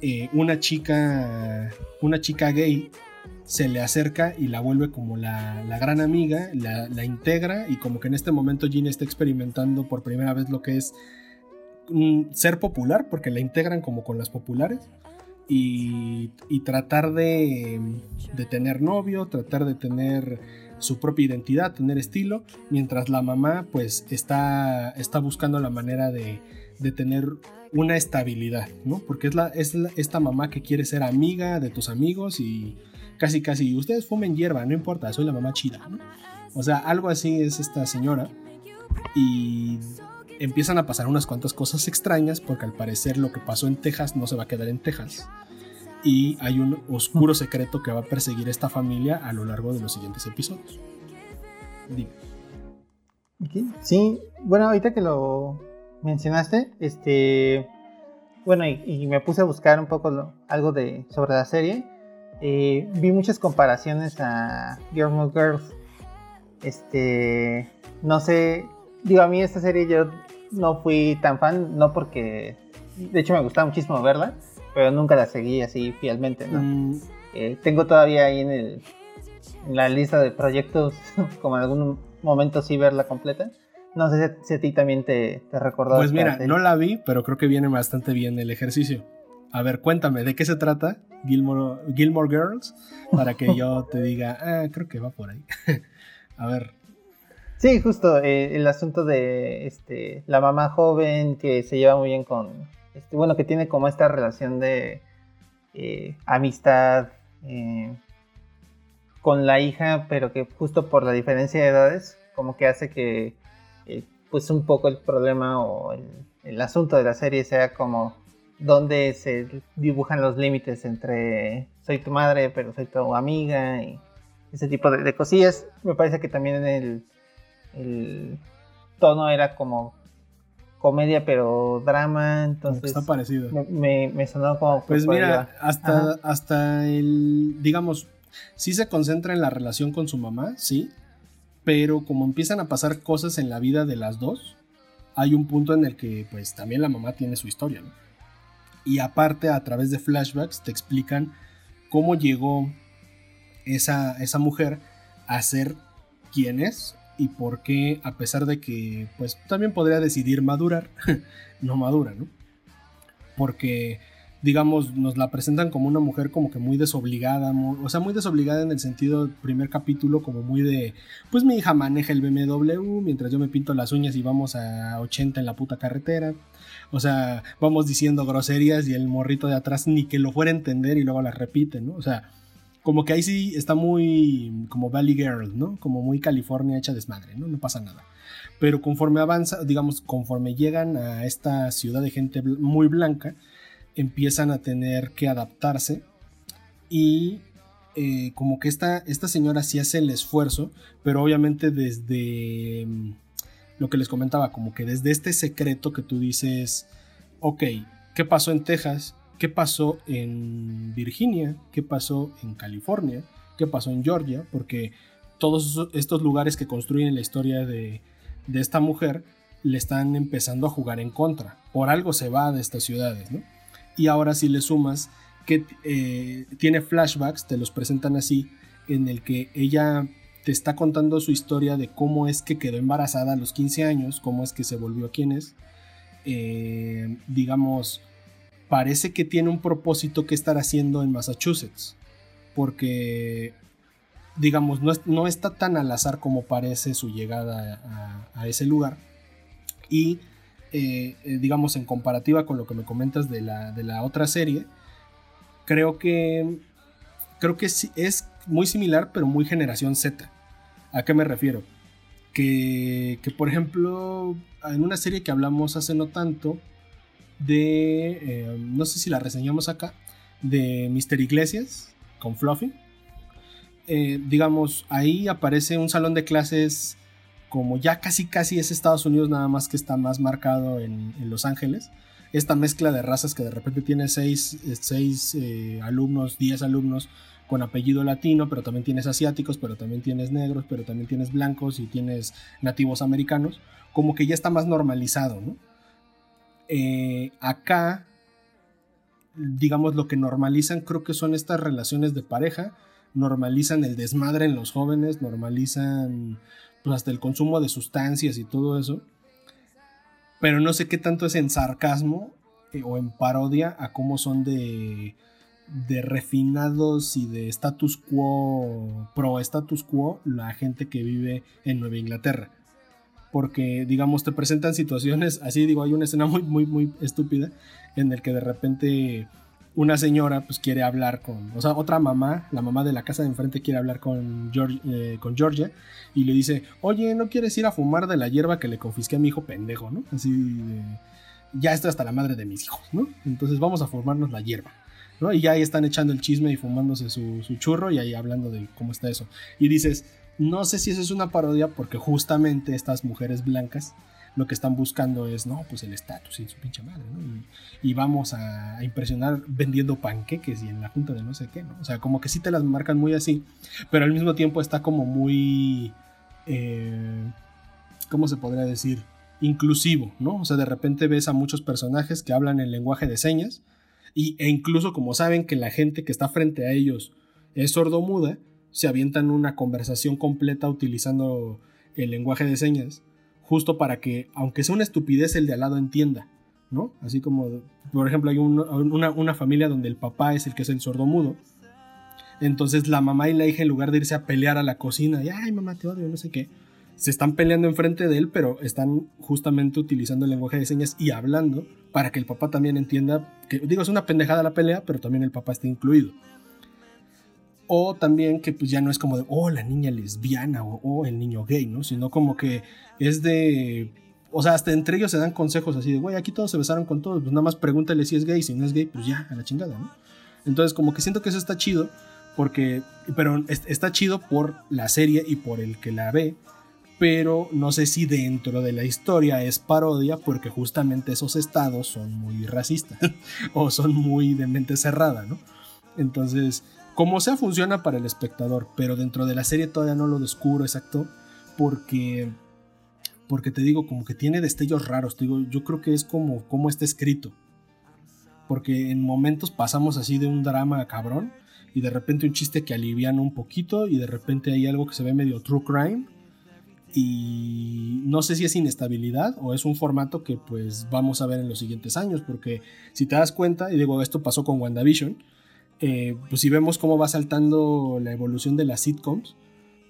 eh, una chica, una chica gay se le acerca y la vuelve como la, gran amiga, la, integra y como que en este momento Ginny está experimentando por primera vez lo que es ser popular, porque la integran como con las populares. Y, tratar de, de, tener novio, tratar de tener su propia identidad, tener estilo, mientras la mamá pues está, está buscando la manera de, de tener una estabilidad, ¿no? Porque es, la, es esta mamá que quiere ser amiga de tus amigos y casi casi, ustedes fumen hierba, no importa, soy la mamá chida, ¿no? O sea, algo así es esta señora y empiezan a pasar unas cuantas cosas extrañas porque al parecer lo que pasó en Texas no se va a quedar en Texas y hay un oscuro secreto que va a perseguir a esta familia a lo largo de los siguientes episodios. Sí, bueno, ahorita que lo mencionaste, este, bueno, y, me puse a buscar un poco algo de sobre la serie. Eh, vi muchas comparaciones a Gilmore Girls. Este, no sé, digo, a mí esta serie yo no fui tan fan, no porque, de hecho me gustaba muchísimo verla, pero nunca la seguí así fielmente, ¿no? Mm. Eh, tengo todavía ahí en, el, en la lista de proyectos, como en algún momento sí verla completa. No sé si, a ti también te, te recordó. Pues mira, no la vi, pero creo que viene bastante bien el ejercicio. A ver, cuéntame, ¿de qué se trata Gilmore, Girls? Para que yo te diga, ah, creo que va por ahí. a ver. Sí, justo, eh, el asunto de este, la mamá joven que se lleva muy bien con, este, bueno, que tiene como esta relación de eh, amistad eh, con la hija, pero que justo por la diferencia de edades, como que hace que pues un poco el problema o el, asunto de la serie sea como donde se dibujan los límites entre soy tu madre, pero soy tu amiga y ese tipo de, cosillas. Me parece que también el, el tono era como comedia pero drama, entonces... Está parecido. Me, sonó como... Pues mira, hasta, hasta el, digamos, sí se concentra en la relación con su mamá, sí, pero como empiezan a pasar cosas en la vida de las dos, hay un punto en el que pues también la mamá tiene su historia, ¿no? Y aparte a través de flashbacks te explican cómo llegó esa, esa mujer a ser quien es y por qué a pesar de que pues también podría decidir madurar, no madura, ¿no? Porque digamos, nos la presentan como una mujer como que muy desobligada, o sea, muy desobligada en el sentido del primer capítulo, como muy de, pues mi hija maneja el BMW mientras yo me pinto las uñas y vamos a 80 en la puta carretera. O sea, vamos diciendo groserías y el morrito de atrás ni que lo fuera a entender y luego las repite, ¿no? O sea, como que ahí sí está muy como Valley Girl, ¿no? Como muy California hecha desmadre, ¿no? No pasa nada. Pero conforme avanza, digamos, conforme llegan a esta ciudad de gente muy blanca, empiezan a tener que adaptarse y eh, como que esta, esta señora sí hace el esfuerzo, pero obviamente desde mm, lo que les comentaba, como que desde este secreto que tú dices, ok, ¿qué pasó en Texas? ¿Qué pasó en Virginia? ¿Qué pasó en California? ¿Qué pasó en Georgia? Porque todos estos lugares que construyen la historia de, de esta mujer le están empezando a jugar en contra. Por algo se va de estas ciudades, ¿no? Y ahora si le sumas que eh, tiene flashbacks, te los presentan así, en el que ella te está contando su historia de cómo es que quedó embarazada a los 15 años, cómo es que se volvió quien es. Eh, digamos, parece que tiene un propósito que estar haciendo en Massachusetts, porque, digamos, no, está tan al azar como parece su llegada a, a ese lugar. Y eh, eh, digamos, en comparativa con lo que me comentas de la, de la otra serie, creo que, creo que es muy similar, pero muy generación Z. ¿A qué me refiero? Que, que, por ejemplo, en una serie que hablamos hace no tanto, de, eh, no sé si la reseñamos acá, de Mister Iglesias con Fluffy. digamos, ahí aparece un salón de clases como ya casi casi es Estados Unidos, nada más que está más marcado en, Los Ángeles. Esta mezcla de razas que de repente tiene seis, eh, alumnos, diez alumnos con apellido latino, pero también tienes asiáticos, pero también tienes negros, pero también tienes blancos y tienes nativos americanos, como que ya está más normalizado, ¿no? Eh, acá, digamos, lo que normalizan creo que son estas relaciones de pareja, normalizan el desmadre en los jóvenes, normalizan pues hasta el consumo de sustancias y todo eso. Pero no sé qué tanto es en sarcasmo eh, o en parodia a cómo son de, de refinados y de status quo, pro status quo, la gente que vive en Nueva Inglaterra. Porque, digamos, te presentan situaciones, así digo, hay una escena muy, muy, muy estúpida en el que de repente una señora pues quiere hablar con, o sea, otra mamá, la mamá de la casa de enfrente quiere hablar con, eh, con Georgia y le dice, oye, ¿no quieres ir a fumar de la hierba que le confisqué a mi hijo pendejo, ¿no? Así ya estoy hasta la madre de mis hijos, ¿no? Entonces vamos a fumarnos la hierba. ¿no? Y ya ahí están echando el chisme y fumándose su, su churro y ahí hablando de cómo está eso. Y dices, no sé si eso es una parodia porque justamente estas mujeres blancas lo que están buscando es, no, pues el estatus y su pinche madre, ¿no? Y, vamos a, impresionar vendiendo panqueques y en la junta de no sé qué, ¿no? O sea, como que sí te las marcan muy así, pero al mismo tiempo está como muy, eh, ¿cómo se podría decir? Inclusivo, ¿no? O sea, de repente ves a muchos personajes que hablan en lenguaje de señas y, e incluso como saben que la gente que está frente a ellos es sordomuda, se avientan una conversación completa utilizando el lenguaje de señas justo para que, aunque sea una estupidez, el de al lado entienda, ¿no? Así como, por ejemplo, hay una, familia donde el papá es el que es el sordomudo. Entonces la mamá y la hija, en lugar de irse a pelear a la cocina, y ay, mamá, te odio, no sé qué, se están peleando enfrente de él, pero están justamente utilizando el lenguaje de señas y hablando para que el papá también entienda que, digo, es una pendejada la pelea, pero también el papá está incluido. O también que pues ya no es como de, oh, la niña lesbiana o oh, el niño gay, ¿no? Sino como que es de... O sea, hasta entre ellos se dan consejos así de, güey, aquí todos se besaron con todos, pues nada más pregúntale si es gay, si no es gay, pues ya, a la chingada, ¿no? Entonces como que siento que eso está chido, porque, pero está chido por la serie y por el que la ve, pero no sé si dentro de la historia es parodia porque justamente esos estados son muy racistas o son muy de mente cerrada, ¿no? Entonces, como sea, funciona para el espectador, pero dentro de la serie todavía no lo descubro exacto porque porque te digo como que tiene destellos raros, te digo, yo creo que es como como está escrito. Porque en momentos pasamos así de un drama cabrón y de repente un chiste que aliviana un poquito y de repente hay algo que se ve medio true crime y no sé si es inestabilidad o es un formato que pues vamos a ver en los siguientes años porque si te das cuenta y digo esto pasó con WandaVision eh, pues si vemos cómo va saltando la evolución de las sitcoms,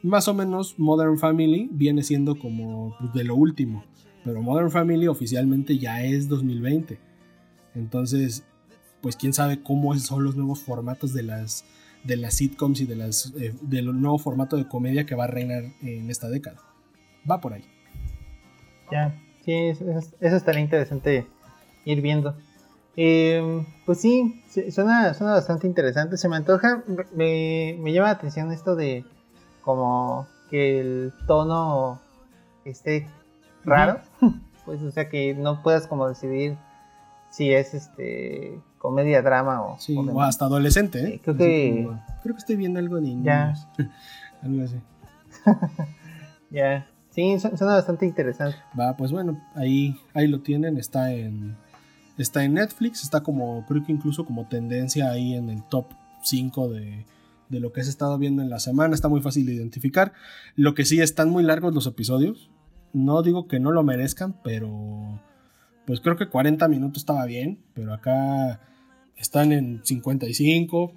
más o menos Modern Family viene siendo como pues, de lo último, pero Modern Family oficialmente ya es 2020. Entonces, pues quién sabe cómo son los nuevos formatos de las, de las sitcoms y de las, eh, del nuevo formato de comedia que va a reinar en esta década. Va por ahí. Ya, sí, eso, eso estaría interesante ir viendo. Eh, pues sí, suena, suena bastante interesante. Se me antoja, me, me llama la atención esto de como que el tono esté raro. Pues, o sea, que no puedas como decidir si es este comedia, drama o, sí, o, hasta adolescente. ¿eh? creo que creo que estoy viendo algo de niños. Ya. algo así. ya. Sí, suena bastante interesante. Va, pues bueno, ahí, ahí lo tienen, está en Está en Netflix, está como, creo que incluso como tendencia ahí en el top 5 de, lo que has estado viendo en la semana. Está muy fácil de identificar. Lo que sí, están muy largos los episodios. No digo que no lo merezcan, pero pues creo que 40 minutos estaba bien. Pero acá están en 55.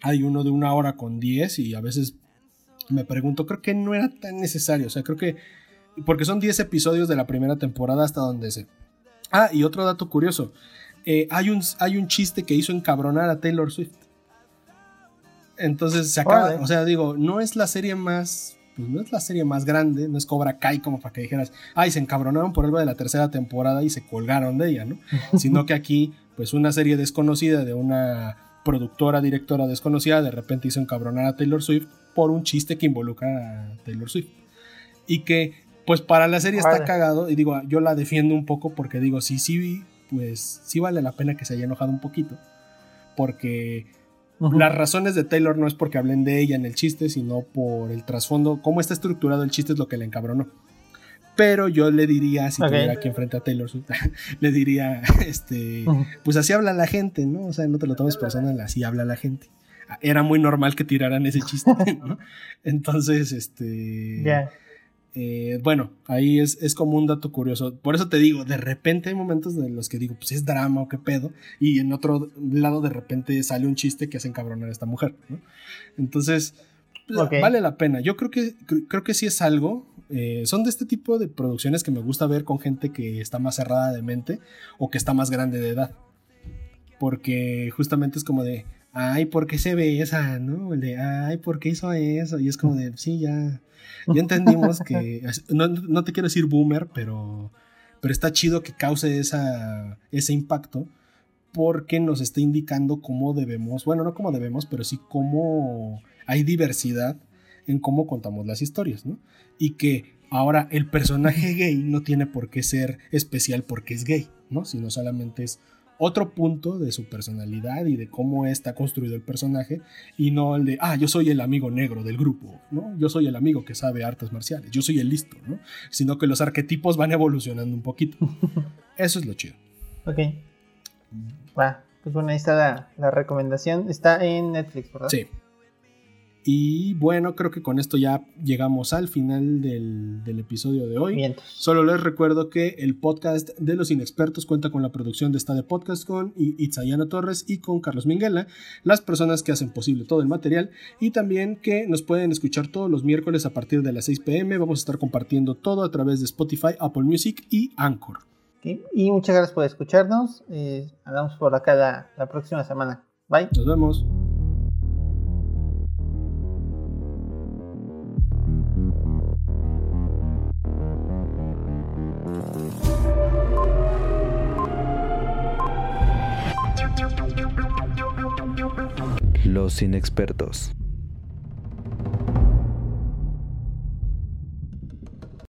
Hay uno de una hora con 10 y a veces me pregunto, creo que no era tan necesario. O sea, creo que... Porque son 10 episodios de la primera temporada hasta donde se Ah, y otro dato curioso. Eh, hay, un, hay un chiste que hizo encabronar a Taylor Swift. Entonces se acaba, o sea, digo, no es la serie más, pues no es la serie más grande, no es Cobra Kai como para que dijeras, ay, se encabronaron por algo de la tercera temporada y se colgaron de ella, ¿no? Sino que aquí, pues una serie desconocida de una productora, directora desconocida, de repente hizo encabronar a Taylor Swift por un chiste que involucra a Taylor Swift. Y que pues para la serie está cagado y digo, yo la defiendo un poco porque digo, sí, sí, pues sí vale la pena que se haya enojado un poquito. Porque las razones de Taylor no es porque hablen de ella en el chiste, sino por el trasfondo, cómo está estructurado el chiste es lo que le encabronó. Pero yo le diría, si tuviera aquí enfrente a Taylor le diría, este, pues así habla la gente, ¿no? O sea, no te lo tomes personal, así habla la gente. Era muy normal que tiraran ese chiste, ¿no? Entonces, este... eh, bueno, ahí es, es, como un dato curioso. Por eso te digo, de repente hay momentos en los que digo, pues es drama o qué pedo. Y en otro lado, de repente sale un chiste que hace encabronar a esta mujer. ¿no? Entonces, vale la pena. Yo creo que, creo que sí es algo. Eh, son de este tipo de producciones que me gusta ver con gente que está más cerrada de mente o que está más grande de edad. Porque justamente es como de, ay, ¿por qué se ve esa? ¿No? El de, ay, ¿por qué hizo eso? Y es como de, sí, ya ya entendimos que, no, te quiero decir boomer, pero, pero está chido que cause esa, ese impacto porque nos está indicando cómo debemos, bueno, no cómo debemos, pero sí cómo hay diversidad en cómo contamos las historias, ¿no? Y que ahora el personaje gay no tiene por qué ser especial porque es gay, ¿no? Sino solamente es otro punto de su personalidad y de cómo está construido el personaje y no el de, ah, yo soy el amigo negro del grupo, ¿no? Yo soy el amigo que sabe artes marciales, yo soy el listo, ¿no? Sino que los arquetipos van evolucionando un poquito. Eso es lo chido. Ok. Va, pues bueno, ahí está la, la recomendación. Está en Netflix, ¿verdad? Sí. Y bueno, creo que con esto ya llegamos al final del, episodio de hoy. Solo les recuerdo que el podcast de los inexpertos cuenta con la producción de esta de podcast con Itzayana Torres y con Carlos Minguela, las personas que hacen posible todo el material y también que nos pueden escuchar todos los miércoles a partir de las 6 pm. Vamos a estar compartiendo todo a través de Spotify, Apple Music y Anchor. Y muchas gracias por escucharnos. Eh, hablamos por acá la, la próxima semana. Bye. Nos vemos. Los inexpertos.